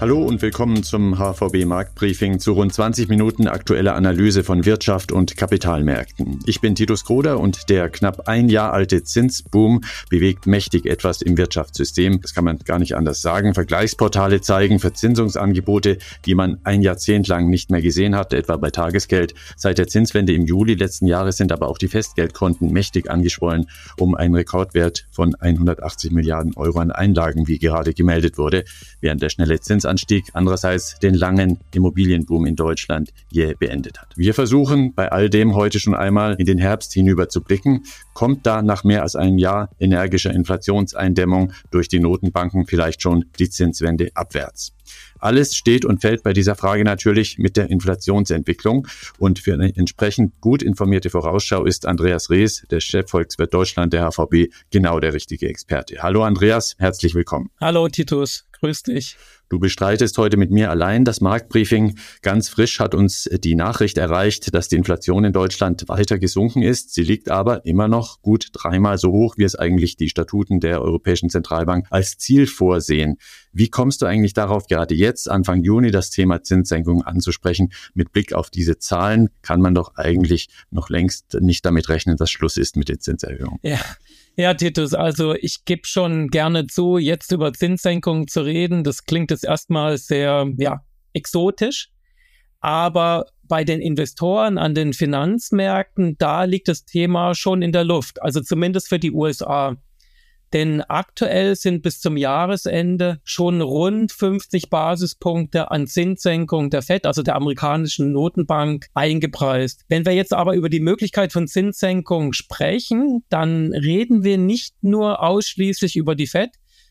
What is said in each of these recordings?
Hallo und willkommen zum HVB Marktbriefing zu rund 20 Minuten aktueller Analyse von Wirtschaft und Kapitalmärkten. Ich bin Titus Kroder und der knapp ein Jahr alte Zinsboom bewegt mächtig etwas im Wirtschaftssystem. Das kann man gar nicht anders sagen. Vergleichsportale zeigen Verzinsungsangebote, die man ein Jahrzehnt lang nicht mehr gesehen hat, etwa bei Tagesgeld. Seit der Zinswende im Juli letzten Jahres sind aber auch die Festgeldkonten mächtig angeschwollen, um einen Rekordwert von 180 Milliarden Euro an Einlagen, wie gerade gemeldet wurde, während der schnelle Zins Zinsanstieg andererseits den langen Immobilienboom in Deutschland jäh beendet hat. Wir versuchen bei all dem heute schon einmal in den Herbst hinüber zu blicken. Kommt da nach mehr als einem Jahr energischer Inflationseindämmung durch die Notenbanken vielleicht schon die Zinswende abwärts? Alles steht und fällt bei dieser Frage natürlich mit der Inflationsentwicklung. Und für eine entsprechend gut informierte Vorausschau ist Andreas Rees, der Chefvolkswirt Deutschland der HVB, genau der richtige Experte. Hallo Andreas, herzlich willkommen. Hallo Titus, grüß dich. Du bestreitest heute mit mir allein das Marktbriefing. Ganz frisch hat uns die Nachricht erreicht, dass die Inflation in Deutschland weiter gesunken ist. Sie liegt aber immer noch gut dreimal so hoch, wie es eigentlich die Statuten der Europäischen Zentralbank als Ziel vorsehen. Wie kommst du eigentlich darauf, gerade jetzt, Anfang Juni, das Thema Zinssenkung anzusprechen? Mit Blick auf diese Zahlen kann man doch eigentlich noch längst nicht damit rechnen, dass Schluss ist mit den Zinserhöhungen. Ja. Ja, Titus, also ich gebe schon gerne zu, jetzt über Zinssenkungen zu reden. Das klingt jetzt erstmal sehr, ja, exotisch. Aber bei den Investoren an den Finanzmärkten, da liegt das Thema schon in der Luft. Also zumindest für die USA. Denn aktuell sind bis zum Jahresende schon rund 50 Basispunkte an Zinssenkung der FED, also der amerikanischen Notenbank, eingepreist. Wenn wir jetzt aber über die Möglichkeit von Zinssenkung sprechen, dann reden wir nicht nur ausschließlich über die FED,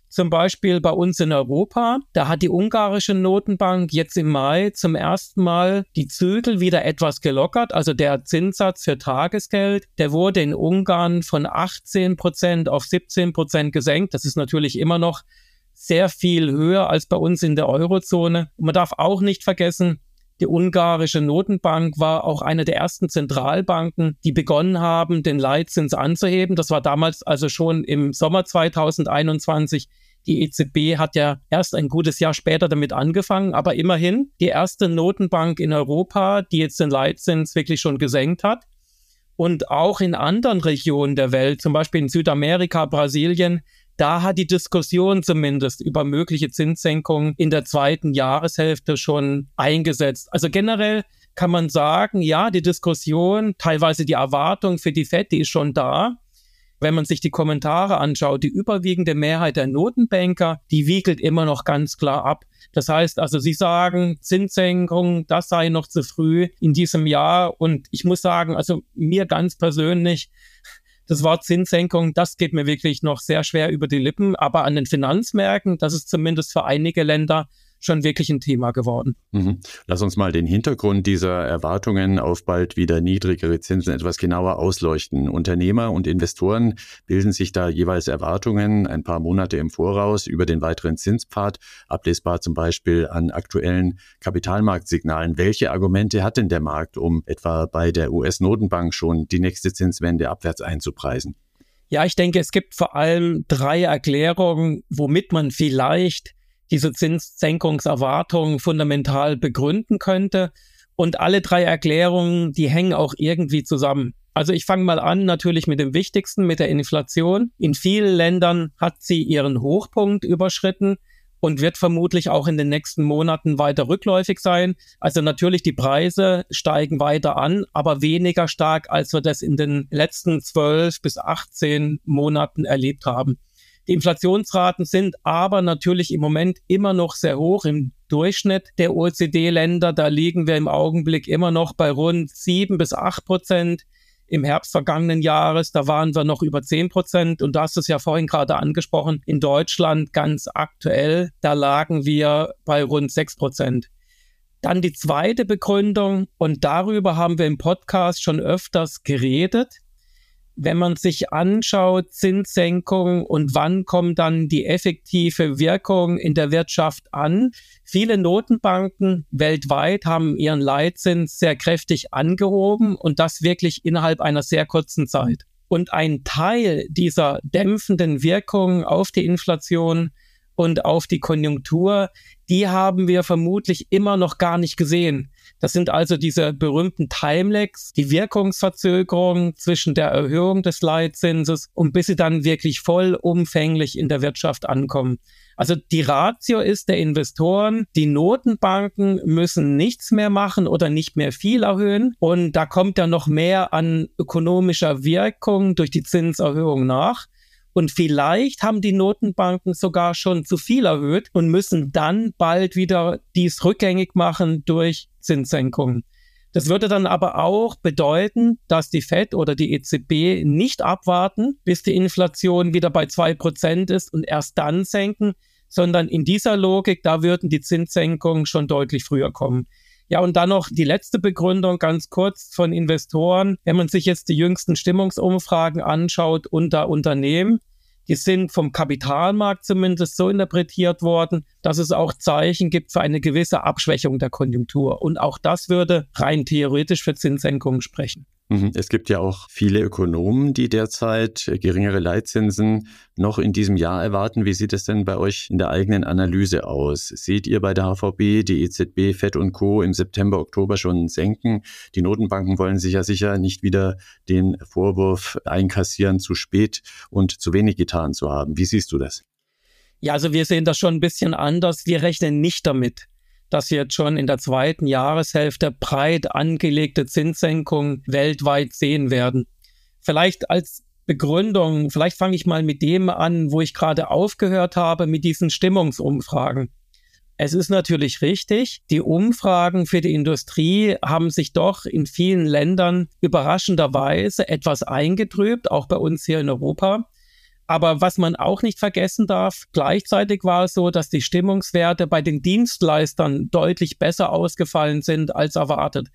zum Beispiel bei uns in Europa, da hat die ungarische Notenbank jetzt im Mai zum ersten Mal die Zügel wieder etwas gelockert. Also der Zinssatz für Tagesgeld, der wurde in Ungarn von 18 Prozent auf 17 Prozent gesenkt. Das ist natürlich immer noch sehr viel höher als bei uns in der Eurozone. Und man darf auch nicht vergessen, die ungarische Notenbank war auch eine der ersten Zentralbanken, die begonnen haben, den Leitzins anzuheben. Das war damals also schon im Sommer 2021. Die EZB hat ja erst ein gutes Jahr später damit angefangen, aber immerhin die erste Notenbank in Europa, die jetzt den Leitzins wirklich schon gesenkt hat. Und auch in anderen Regionen der Welt, zum Beispiel in Südamerika, Brasilien, da hat die Diskussion zumindest über mögliche Zinssenkungen in der zweiten Jahreshälfte schon eingesetzt. Also generell kann man sagen, ja, die Diskussion, teilweise die Erwartung für die FED, die ist schon da. Wenn man sich die Kommentare anschaut, die überwiegende Mehrheit der Notenbanker, die wiegelt immer noch ganz klar ab. Das heißt also, sie sagen, Zinssenkung, das sei noch zu früh in diesem Jahr. Und ich muss sagen, also mir ganz persönlich, das Wort Zinssenkung, das geht mir wirklich noch sehr schwer über die Lippen. Aber an den Finanzmärkten, das ist zumindest für einige Länder schon wirklich ein Thema geworden. Mhm. Lass uns mal den Hintergrund dieser Erwartungen auf bald wieder niedrigere Zinsen etwas genauer ausleuchten. Unternehmer und Investoren bilden sich da jeweils Erwartungen ein paar Monate im Voraus über den weiteren Zinspfad, ablesbar zum Beispiel an aktuellen Kapitalmarktsignalen. Welche Argumente hat denn der Markt, um etwa bei der US-Notenbank schon die nächste Zinswende abwärts einzupreisen? Ja, ich denke, es gibt vor allem drei Erklärungen, womit man vielleicht diese Zinssenkungserwartungen fundamental begründen könnte. Und alle drei Erklärungen, die hängen auch irgendwie zusammen. Also ich fange mal an natürlich mit dem Wichtigsten, mit der Inflation. In vielen Ländern hat sie ihren Hochpunkt überschritten und wird vermutlich auch in den nächsten Monaten weiter rückläufig sein. Also natürlich die Preise steigen weiter an, aber weniger stark, als wir das in den letzten zwölf bis 18 Monaten erlebt haben. Die Inflationsraten sind aber natürlich im Moment immer noch sehr hoch im Durchschnitt der OECD-Länder. Da liegen wir im Augenblick immer noch bei rund sieben bis acht Prozent. Im Herbst vergangenen Jahres, da waren wir noch über zehn Prozent. Und hast es ja vorhin gerade angesprochen, in Deutschland ganz aktuell, da lagen wir bei rund sechs Prozent. Dann die zweite Begründung, und darüber haben wir im Podcast schon öfters geredet wenn man sich anschaut, Zinssenkung und wann kommt dann die effektive Wirkung in der Wirtschaft an. Viele Notenbanken weltweit haben ihren Leitzins sehr kräftig angehoben und das wirklich innerhalb einer sehr kurzen Zeit. Und ein Teil dieser dämpfenden Wirkung auf die Inflation und auf die Konjunktur, die haben wir vermutlich immer noch gar nicht gesehen. Das sind also diese berühmten Timelags, die Wirkungsverzögerung zwischen der Erhöhung des Leitzinses und bis sie dann wirklich vollumfänglich in der Wirtschaft ankommen. Also die Ratio ist der Investoren, die Notenbanken müssen nichts mehr machen oder nicht mehr viel erhöhen und da kommt ja noch mehr an ökonomischer Wirkung durch die Zinserhöhung nach. Und vielleicht haben die Notenbanken sogar schon zu viel erhöht und müssen dann bald wieder dies rückgängig machen durch Zinssenkungen. Das würde dann aber auch bedeuten, dass die Fed oder die EZB nicht abwarten, bis die Inflation wieder bei zwei Prozent ist und erst dann senken, sondern in dieser Logik, da würden die Zinssenkungen schon deutlich früher kommen. Ja, und dann noch die letzte Begründung ganz kurz von Investoren. Wenn man sich jetzt die jüngsten Stimmungsumfragen anschaut unter Unternehmen, die sind vom Kapitalmarkt zumindest so interpretiert worden, dass es auch Zeichen gibt für eine gewisse Abschwächung der Konjunktur. Und auch das würde rein theoretisch für Zinssenkungen sprechen. Mhm. Es gibt ja auch viele Ökonomen, die derzeit geringere Leitzinsen noch in diesem Jahr erwarten. Wie sieht es denn bei euch in der eigenen Analyse aus? Seht ihr bei der HVB die EZB, FED und Co. im September, Oktober schon senken? Die Notenbanken wollen sich ja sicher nicht wieder den Vorwurf einkassieren, zu spät und zu wenig getan zu haben. Wie siehst du das? Ja, also wir sehen das schon ein bisschen anders. Wir rechnen nicht damit, dass wir jetzt schon in der zweiten Jahreshälfte breit angelegte Zinssenkungen weltweit sehen werden. Vielleicht als Begründung, vielleicht fange ich mal mit dem an, wo ich gerade aufgehört habe, mit diesen Stimmungsumfragen. Es ist natürlich richtig, die Umfragen für die Industrie haben sich doch in vielen Ländern überraschenderweise etwas eingetrübt, auch bei uns hier in Europa. Aber was man auch nicht vergessen darf, gleichzeitig war es so, dass die Stimmungswerte bei den Dienstleistern deutlich besser ausgefallen sind als erwartet.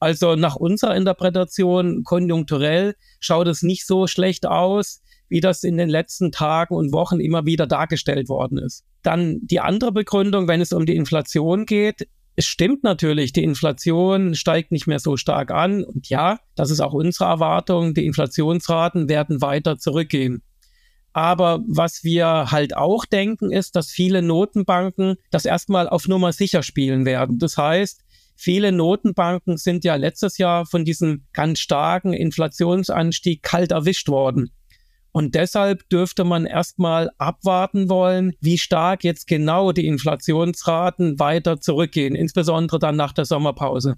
Also nach unserer Interpretation konjunkturell schaut es nicht so schlecht aus, wie das in den letzten Tagen und Wochen immer wieder dargestellt worden ist. Dann die andere Begründung, wenn es um die Inflation geht, es stimmt natürlich, die Inflation steigt nicht mehr so stark an. Und ja, das ist auch unsere Erwartung, die Inflationsraten werden weiter zurückgehen. Aber was wir halt auch denken, ist, dass viele Notenbanken das erstmal auf Nummer sicher spielen werden. Das heißt, viele Notenbanken sind ja letztes Jahr von diesem ganz starken Inflationsanstieg kalt erwischt worden. Und deshalb dürfte man erstmal abwarten wollen, wie stark jetzt genau die Inflationsraten weiter zurückgehen, insbesondere dann nach der Sommerpause.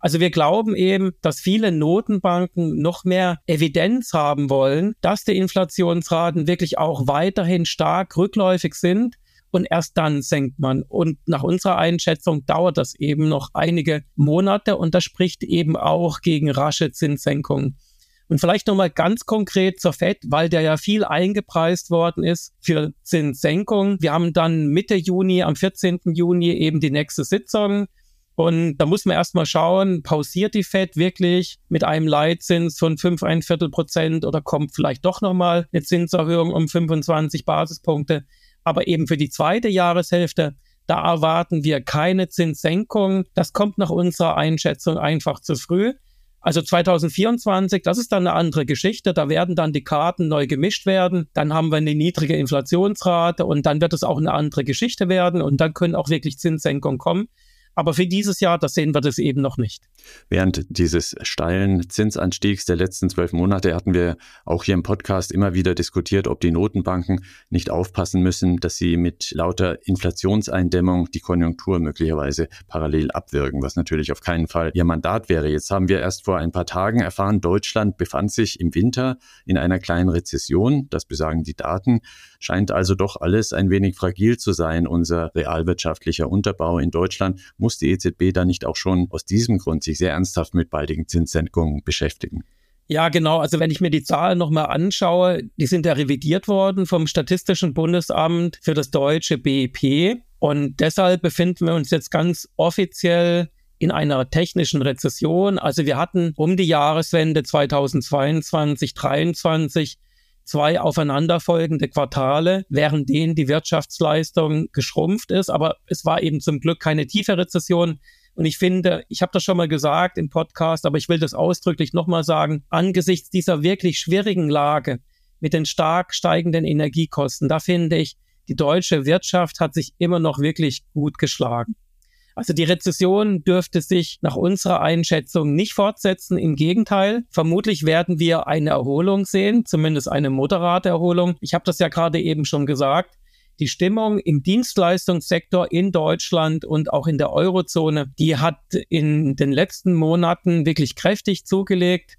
Also wir glauben eben, dass viele Notenbanken noch mehr Evidenz haben wollen, dass die Inflationsraten wirklich auch weiterhin stark rückläufig sind und erst dann senkt man. Und nach unserer Einschätzung dauert das eben noch einige Monate und das spricht eben auch gegen rasche Zinssenkungen. Und vielleicht nochmal ganz konkret zur FED, weil der ja viel eingepreist worden ist für Zinssenkungen. Wir haben dann Mitte Juni, am 14. Juni eben die nächste Sitzung. Und da muss man erstmal schauen, pausiert die Fed wirklich mit einem Leitzins von 5, ein Viertel Prozent oder kommt vielleicht doch nochmal eine Zinserhöhung um 25 Basispunkte. Aber eben für die zweite Jahreshälfte, da erwarten wir keine Zinssenkung. Das kommt nach unserer Einschätzung einfach zu früh. Also 2024, das ist dann eine andere Geschichte. Da werden dann die Karten neu gemischt werden. Dann haben wir eine niedrige Inflationsrate und dann wird es auch eine andere Geschichte werden und dann können auch wirklich Zinssenkungen kommen. Aber für dieses Jahr, das sehen wir das eben noch nicht. Während dieses steilen Zinsanstiegs der letzten zwölf Monate hatten wir auch hier im Podcast immer wieder diskutiert, ob die Notenbanken nicht aufpassen müssen, dass sie mit lauter Inflationseindämmung die Konjunktur möglicherweise parallel abwirken, was natürlich auf keinen Fall ihr Mandat wäre. Jetzt haben wir erst vor ein paar Tagen erfahren, Deutschland befand sich im Winter in einer kleinen Rezession. Das besagen die Daten. Scheint also doch alles ein wenig fragil zu sein, unser realwirtschaftlicher Unterbau in Deutschland muss die EZB da nicht auch schon aus diesem Grund sich sehr ernsthaft mit baldigen Zinssenkungen beschäftigen? Ja, genau. Also wenn ich mir die Zahlen nochmal anschaue, die sind ja revidiert worden vom Statistischen Bundesamt für das deutsche BIP. Und deshalb befinden wir uns jetzt ganz offiziell in einer technischen Rezession. Also wir hatten um die Jahreswende 2022, 2023 zwei aufeinanderfolgende Quartale, während denen die Wirtschaftsleistung geschrumpft ist. Aber es war eben zum Glück keine tiefe Rezession. Und ich finde, ich habe das schon mal gesagt im Podcast, aber ich will das ausdrücklich nochmal sagen, angesichts dieser wirklich schwierigen Lage mit den stark steigenden Energiekosten, da finde ich, die deutsche Wirtschaft hat sich immer noch wirklich gut geschlagen. Also die Rezession dürfte sich nach unserer Einschätzung nicht fortsetzen. Im Gegenteil, vermutlich werden wir eine Erholung sehen, zumindest eine moderate Erholung. Ich habe das ja gerade eben schon gesagt. Die Stimmung im Dienstleistungssektor in Deutschland und auch in der Eurozone, die hat in den letzten Monaten wirklich kräftig zugelegt,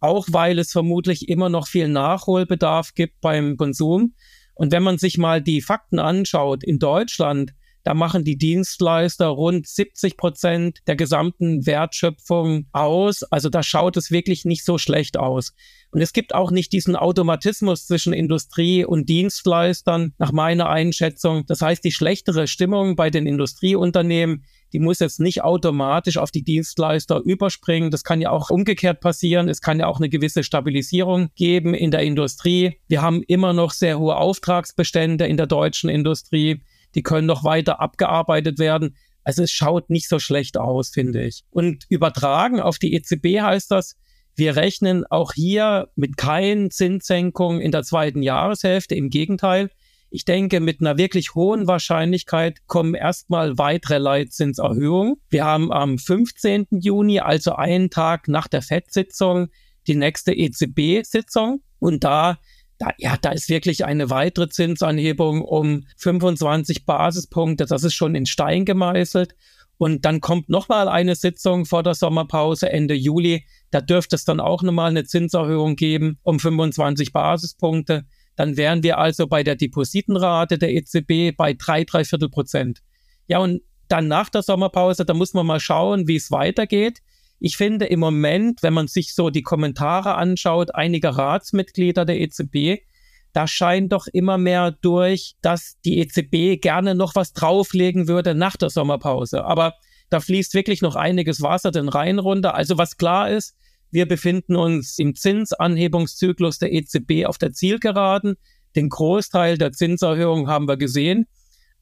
auch weil es vermutlich immer noch viel Nachholbedarf gibt beim Konsum. Und wenn man sich mal die Fakten anschaut, in Deutschland da machen die Dienstleister rund 70 Prozent der gesamten Wertschöpfung aus. Also da schaut es wirklich nicht so schlecht aus. Und es gibt auch nicht diesen Automatismus zwischen Industrie und Dienstleistern, nach meiner Einschätzung. Das heißt, die schlechtere Stimmung bei den Industrieunternehmen, die muss jetzt nicht automatisch auf die Dienstleister überspringen. Das kann ja auch umgekehrt passieren. Es kann ja auch eine gewisse Stabilisierung geben in der Industrie. Wir haben immer noch sehr hohe Auftragsbestände in der deutschen Industrie die können noch weiter abgearbeitet werden. Also es schaut nicht so schlecht aus, finde ich. Und übertragen auf die EZB heißt das, wir rechnen auch hier mit keinen Zinssenkungen in der zweiten Jahreshälfte. Im Gegenteil, ich denke, mit einer wirklich hohen Wahrscheinlichkeit kommen erstmal weitere Leitzinserhöhungen. Wir haben am 15. Juni, also einen Tag nach der FED-Sitzung, die nächste EZB-Sitzung. Und da da, ja, da ist wirklich eine weitere Zinsanhebung um 25 Basispunkte. Das ist schon in Stein gemeißelt. Und dann kommt nochmal eine Sitzung vor der Sommerpause Ende Juli. Da dürfte es dann auch nochmal eine Zinserhöhung geben um 25 Basispunkte. Dann wären wir also bei der Depositenrate der EZB bei drei, drei Viertel Prozent. Ja, und dann nach der Sommerpause, da muss man mal schauen, wie es weitergeht. Ich finde im Moment, wenn man sich so die Kommentare anschaut, einiger Ratsmitglieder der EZB, da scheint doch immer mehr durch, dass die EZB gerne noch was drauflegen würde nach der Sommerpause. Aber da fließt wirklich noch einiges Wasser den Rhein runter. Also was klar ist, wir befinden uns im Zinsanhebungszyklus der EZB auf der Zielgeraden. Den Großteil der Zinserhöhung haben wir gesehen.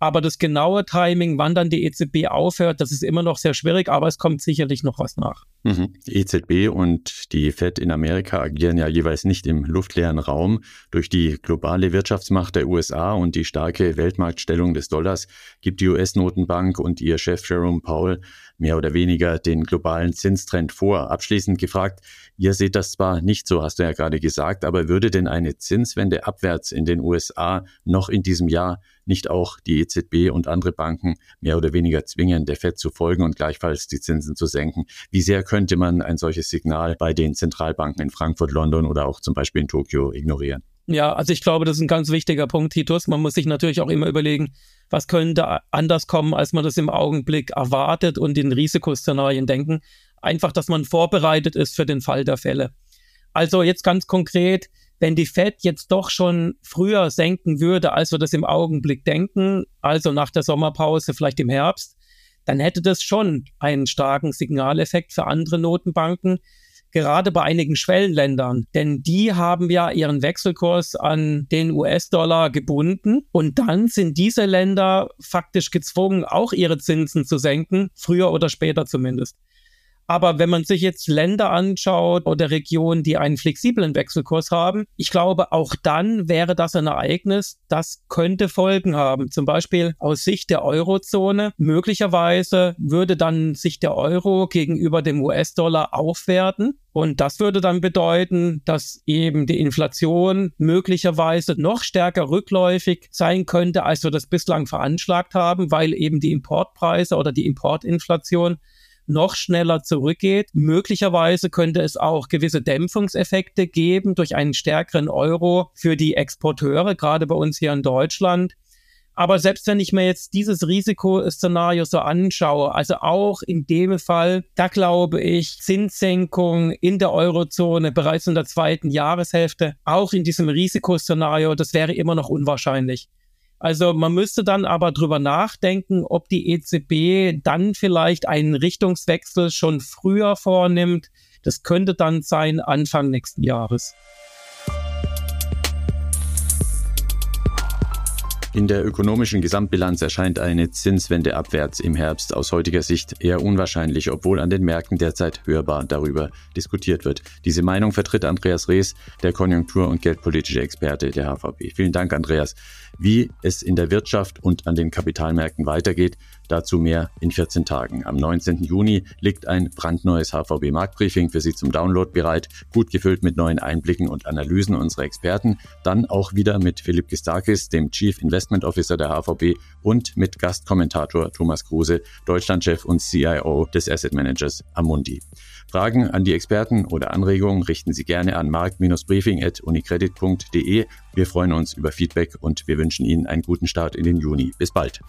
Aber das genaue Timing, wann dann die EZB aufhört, das ist immer noch sehr schwierig, aber es kommt sicherlich noch was nach. Mhm. Die EZB und die Fed in Amerika agieren ja jeweils nicht im luftleeren Raum. Durch die globale Wirtschaftsmacht der USA und die starke Weltmarktstellung des Dollars gibt die US-Notenbank und ihr Chef Jerome Powell mehr oder weniger den globalen Zinstrend vor. Abschließend gefragt, ihr seht das zwar nicht so, hast du ja gerade gesagt, aber würde denn eine Zinswende abwärts in den USA noch in diesem Jahr nicht auch die EZB und andere Banken mehr oder weniger zwingen, der FED zu folgen und gleichfalls die Zinsen zu senken? Wie sehr könnte man ein solches Signal bei den Zentralbanken in Frankfurt, London oder auch zum Beispiel in Tokio ignorieren? Ja, also ich glaube, das ist ein ganz wichtiger Punkt, Titus. Man muss sich natürlich auch immer überlegen, was könnte anders kommen, als man das im Augenblick erwartet und in Risikoszenarien denken. Einfach, dass man vorbereitet ist für den Fall der Fälle. Also jetzt ganz konkret, wenn die Fed jetzt doch schon früher senken würde, als wir das im Augenblick denken, also nach der Sommerpause, vielleicht im Herbst, dann hätte das schon einen starken Signaleffekt für andere Notenbanken, gerade bei einigen Schwellenländern, denn die haben ja ihren Wechselkurs an den US-Dollar gebunden und dann sind diese Länder faktisch gezwungen, auch ihre Zinsen zu senken, früher oder später zumindest. Aber wenn man sich jetzt Länder anschaut oder Regionen, die einen flexiblen Wechselkurs haben, ich glaube, auch dann wäre das ein Ereignis, das könnte Folgen haben. Zum Beispiel aus Sicht der Eurozone. Möglicherweise würde dann sich der Euro gegenüber dem US-Dollar aufwerten. Und das würde dann bedeuten, dass eben die Inflation möglicherweise noch stärker rückläufig sein könnte, als wir das bislang veranschlagt haben, weil eben die Importpreise oder die Importinflation noch schneller zurückgeht. Möglicherweise könnte es auch gewisse Dämpfungseffekte geben durch einen stärkeren Euro für die Exporteure, gerade bei uns hier in Deutschland. Aber selbst wenn ich mir jetzt dieses Risikoszenario so anschaue, also auch in dem Fall, da glaube ich, Zinssenkung in der Eurozone bereits in der zweiten Jahreshälfte, auch in diesem Risikoszenario, das wäre immer noch unwahrscheinlich. Also man müsste dann aber drüber nachdenken, ob die EZB dann vielleicht einen Richtungswechsel schon früher vornimmt. Das könnte dann sein Anfang nächsten Jahres. In der ökonomischen Gesamtbilanz erscheint eine Zinswende abwärts im Herbst aus heutiger Sicht eher unwahrscheinlich, obwohl an den Märkten derzeit hörbar darüber diskutiert wird. Diese Meinung vertritt Andreas Rees, der Konjunktur- und geldpolitische Experte der HVB. Vielen Dank, Andreas. Wie es in der Wirtschaft und an den Kapitalmärkten weitergeht. Dazu mehr in 14 Tagen. Am 19. Juni liegt ein brandneues HVB Marktbriefing für Sie zum Download bereit, gut gefüllt mit neuen Einblicken und Analysen unserer Experten. Dann auch wieder mit Philipp Gistakis, dem Chief Investment Officer der HVB und mit Gastkommentator Thomas Kruse, Deutschlandchef und CIO des Asset Managers Amundi. Fragen an die Experten oder Anregungen richten Sie gerne an markt-briefing.unicredit.de. Wir freuen uns über Feedback und wir wünschen Ihnen einen guten Start in den Juni. Bis bald.